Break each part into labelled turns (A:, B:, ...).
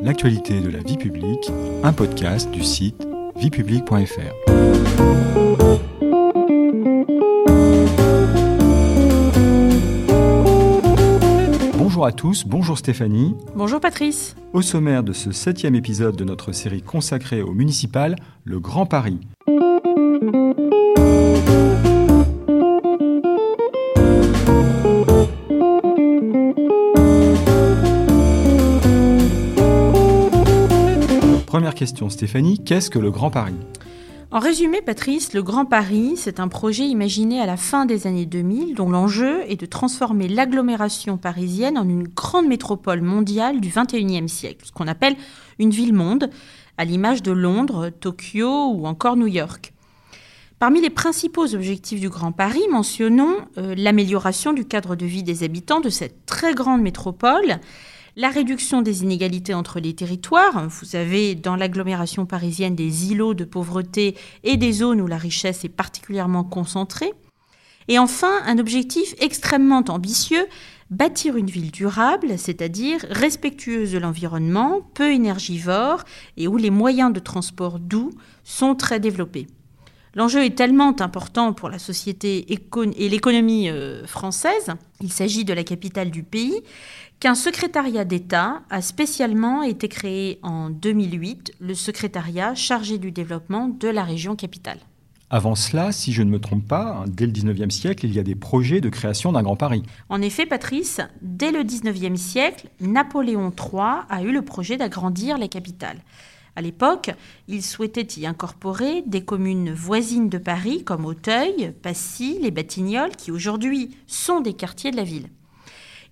A: l'actualité de la vie publique, un podcast du site viepublique.fr. Bonjour à tous, bonjour Stéphanie.
B: Bonjour Patrice.
A: Au sommaire de ce septième épisode de notre série consacrée au municipal, le Grand Paris. Question Stéphanie, qu'est-ce que le Grand Paris?
B: En résumé, Patrice, le Grand Paris, c'est un projet imaginé à la fin des années 2000 dont l'enjeu est de transformer l'agglomération parisienne en une grande métropole mondiale du 21e siècle, ce qu'on appelle une ville-monde, à l'image de Londres, Tokyo ou encore New York. Parmi les principaux objectifs du Grand Paris, mentionnons euh, l'amélioration du cadre de vie des habitants de cette très grande métropole, la réduction des inégalités entre les territoires. Vous avez dans l'agglomération parisienne des îlots de pauvreté et des zones où la richesse est particulièrement concentrée. Et enfin, un objectif extrêmement ambitieux, bâtir une ville durable, c'est-à-dire respectueuse de l'environnement, peu énergivore et où les moyens de transport doux sont très développés. L'enjeu est tellement important pour la société et l'économie euh, française, il s'agit de la capitale du pays, qu'un secrétariat d'État a spécialement été créé en 2008, le secrétariat chargé du développement de la région capitale.
A: Avant cela, si je ne me trompe pas, dès le 19e siècle, il y a des projets de création d'un Grand Paris.
B: En effet, Patrice, dès le 19e siècle, Napoléon III a eu le projet d'agrandir la capitale. À l'époque, il souhaitait y incorporer des communes voisines de Paris comme Auteuil, Passy, les Batignolles, qui aujourd'hui sont des quartiers de la ville.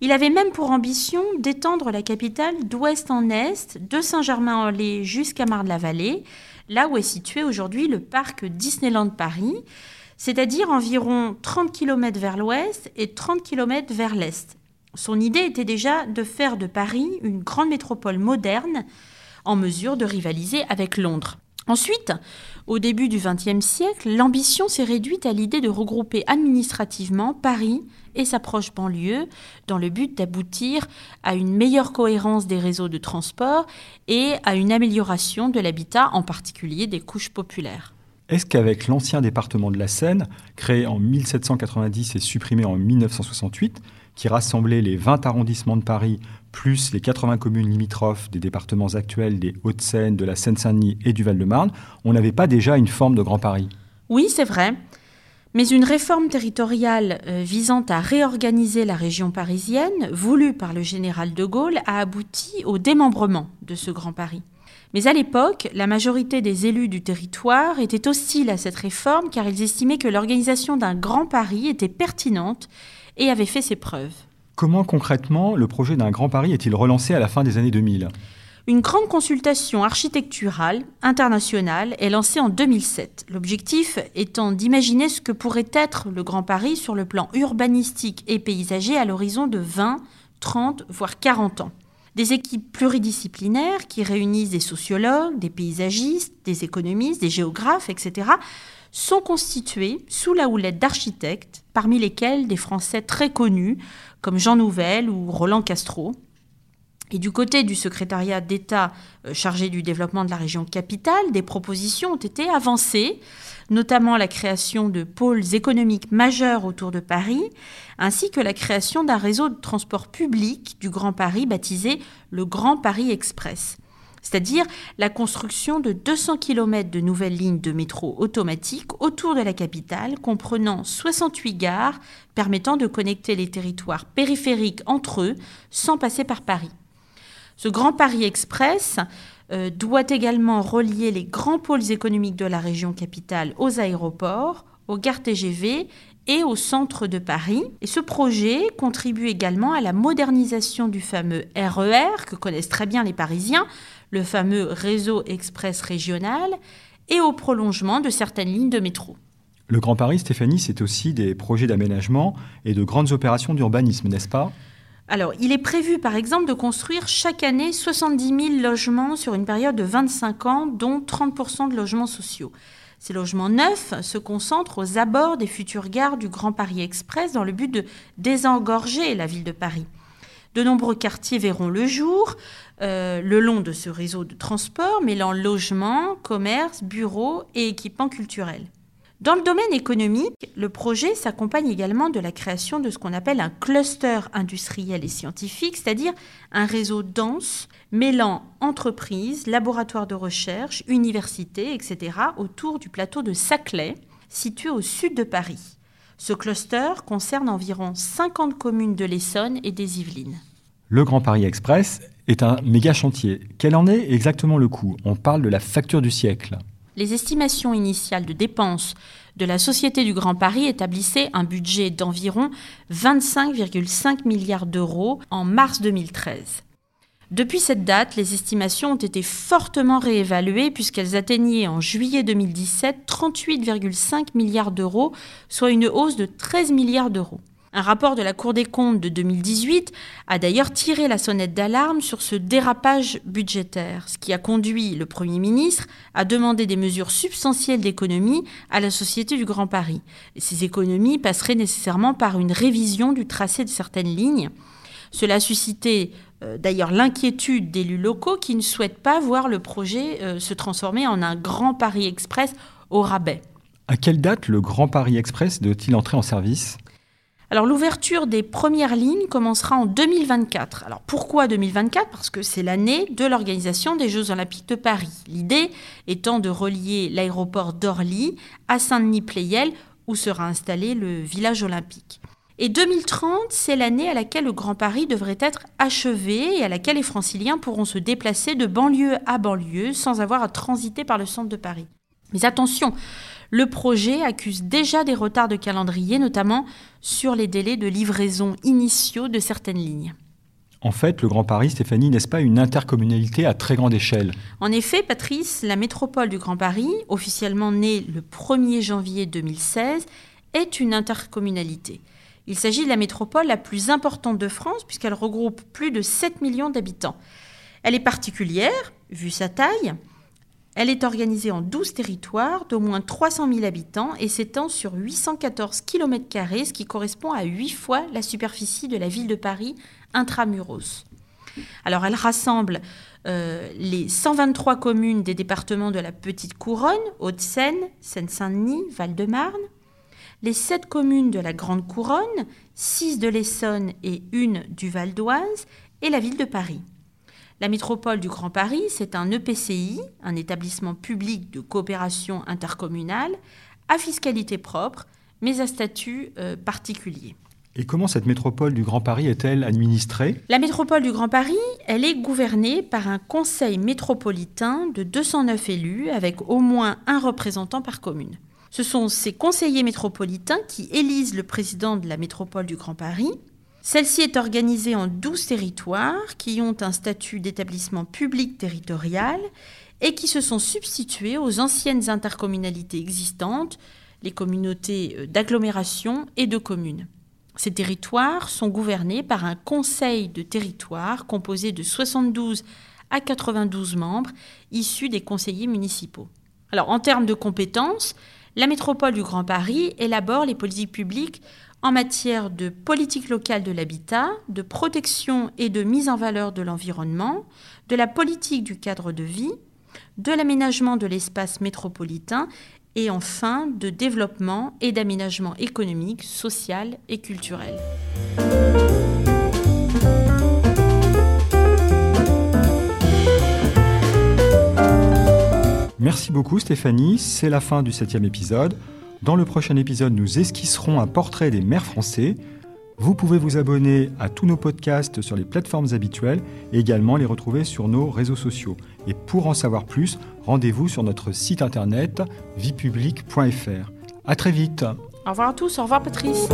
B: Il avait même pour ambition d'étendre la capitale d'ouest en est, de Saint-Germain-en-Laye jusqu'à Marne-la-Vallée, là où est situé aujourd'hui le parc Disneyland Paris, c'est-à-dire environ 30 km vers l'ouest et 30 km vers l'est. Son idée était déjà de faire de Paris une grande métropole moderne en mesure de rivaliser avec Londres. Ensuite, au début du XXe siècle, l'ambition s'est réduite à l'idée de regrouper administrativement Paris et sa proche banlieue dans le but d'aboutir à une meilleure cohérence des réseaux de transport et à une amélioration de l'habitat, en particulier des couches populaires.
A: Est-ce qu'avec l'ancien département de la Seine, créé en 1790 et supprimé en 1968, qui rassemblait les 20 arrondissements de Paris plus les 80 communes limitrophes des départements actuels des Hauts-de-Seine, de la Seine-Saint-Denis et du Val-de-Marne, on n'avait pas déjà une forme de Grand Paris
B: Oui, c'est vrai. Mais une réforme territoriale euh, visant à réorganiser la région parisienne, voulue par le général de Gaulle, a abouti au démembrement de ce Grand Paris. Mais à l'époque, la majorité des élus du territoire étaient hostiles à cette réforme car ils estimaient que l'organisation d'un Grand Paris était pertinente et avait fait ses preuves.
A: Comment concrètement le projet d'un Grand Paris est-il relancé à la fin des années 2000
B: une grande consultation architecturale internationale est lancée en 2007, l'objectif étant d'imaginer ce que pourrait être le Grand Paris sur le plan urbanistique et paysager à l'horizon de 20, 30, voire 40 ans. Des équipes pluridisciplinaires qui réunissent des sociologues, des paysagistes, des économistes, des géographes, etc., sont constituées sous la houlette d'architectes, parmi lesquels des Français très connus comme Jean Nouvel ou Roland Castro. Et du côté du secrétariat d'État euh, chargé du développement de la région capitale, des propositions ont été avancées, notamment la création de pôles économiques majeurs autour de Paris, ainsi que la création d'un réseau de transport public du Grand Paris baptisé le Grand Paris Express c'est-à-dire la construction de 200 km de nouvelles lignes de métro automatiques autour de la capitale, comprenant 68 gares permettant de connecter les territoires périphériques entre eux sans passer par Paris. Ce Grand Paris Express euh, doit également relier les grands pôles économiques de la région capitale aux aéroports, aux gares TGV et au centre de Paris. Et ce projet contribue également à la modernisation du fameux RER e que connaissent très bien les Parisiens, le fameux réseau express régional, et au prolongement de certaines lignes de métro.
A: Le Grand Paris, Stéphanie, c'est aussi des projets d'aménagement et de grandes opérations d'urbanisme, n'est-ce pas?
B: Alors, il est prévu par exemple de construire chaque année 70 000 logements sur une période de 25 ans, dont 30% de logements sociaux. Ces logements neufs se concentrent aux abords des futures gares du Grand Paris Express dans le but de désengorger la ville de Paris. De nombreux quartiers verront le jour euh, le long de ce réseau de transport mêlant logement, commerce, bureaux et équipements culturels. Dans le domaine économique, le projet s'accompagne également de la création de ce qu'on appelle un cluster industriel et scientifique, c'est-à-dire un réseau dense mêlant entreprises, laboratoires de recherche, universités, etc., autour du plateau de Saclay, situé au sud de Paris. Ce cluster concerne environ 50 communes de l'Essonne et des Yvelines.
A: Le Grand Paris Express est un méga chantier. Quel en est exactement le coût? On parle de la facture du siècle.
B: Les estimations initiales de dépenses de la Société du Grand Paris établissaient un budget d'environ 25,5 milliards d'euros en mars 2013. Depuis cette date, les estimations ont été fortement réévaluées puisqu'elles atteignaient en juillet 2017 38,5 milliards d'euros, soit une hausse de 13 milliards d'euros. Un rapport de la Cour des comptes de 2018 a d'ailleurs tiré la sonnette d'alarme sur ce dérapage budgétaire, ce qui a conduit le Premier ministre à demander des mesures substantielles d'économie à la Société du Grand Paris. ces économies passeraient nécessairement par une révision du tracé de certaines lignes. Cela a suscité euh, d'ailleurs l'inquiétude d'élus locaux qui ne souhaitent pas voir le projet euh, se transformer en un grand Paris Express au rabais.
A: À quelle date le Grand Paris Express doit-il entrer en service?
B: Alors l'ouverture des premières lignes commencera en 2024. Alors pourquoi 2024 Parce que c'est l'année de l'organisation des Jeux olympiques de Paris. L'idée étant de relier l'aéroport d'Orly à Saint-Denis-Pleyel où sera installé le village olympique. Et 2030, c'est l'année à laquelle le Grand Paris devrait être achevé et à laquelle les franciliens pourront se déplacer de banlieue à banlieue sans avoir à transiter par le centre de Paris. Mais attention, le projet accuse déjà des retards de calendrier, notamment sur les délais de livraison initiaux de certaines lignes.
A: En fait, le Grand Paris, Stéphanie, n'est-ce pas une intercommunalité à très grande échelle?
B: En effet, Patrice, la métropole du Grand Paris, officiellement née le 1er janvier 2016, est une intercommunalité. Il s'agit de la métropole la plus importante de France puisqu'elle regroupe plus de 7 millions d'habitants. Elle est particulière, vu sa taille. Elle est organisée en 12 territoires d'au moins 300 000 habitants et s'étend sur 814 km, ce qui correspond à 8 fois la superficie de la ville de Paris intramuros. Alors elle rassemble euh, les 123 communes des départements de la Petite Couronne, Haute-Seine, Seine-Saint-Denis, Val-de-Marne, les sept communes de la Grande Couronne, six de l'Essonne et une du Val d'Oise, et la ville de Paris. La métropole du Grand Paris, c'est un EPCI, un établissement public de coopération intercommunale, à fiscalité propre, mais à statut euh, particulier.
A: Et comment cette métropole du Grand Paris est-elle administrée?
B: La métropole du Grand Paris, elle est gouvernée par un conseil métropolitain de 209 élus avec au moins un représentant par commune. Ce sont ces conseillers métropolitains qui élisent le président de la métropole du Grand Paris. Celle-ci est organisée en 12 territoires qui ont un statut d'établissement public territorial et qui se sont substitués aux anciennes intercommunalités existantes, les communautés euh, d'agglomération et de communes. Ces territoires sont gouvernés par un conseil de territoire composé de 72 à 92 membres issus des conseillers municipaux. En termes de compétences, la métropole du Grand Paris élabore les politiques publiques en matière de politique locale de l'habitat, de protection et de mise en valeur de l'environnement, de la politique du cadre de vie, de l'aménagement de l'espace métropolitain et enfin de développement et d'aménagement économique, social et culturel.
A: Merci beaucoup Stéphanie, c'est la fin du septième épisode. Dans le prochain épisode, nous esquisserons un portrait des maires français. Vous pouvez vous abonner à tous nos podcasts sur les plateformes habituelles et également les retrouver sur nos réseaux sociaux. Et pour en savoir plus, rendez-vous sur notre site internet viepublique.fr. À très vite.
B: Au revoir à tous, au revoir Patrice.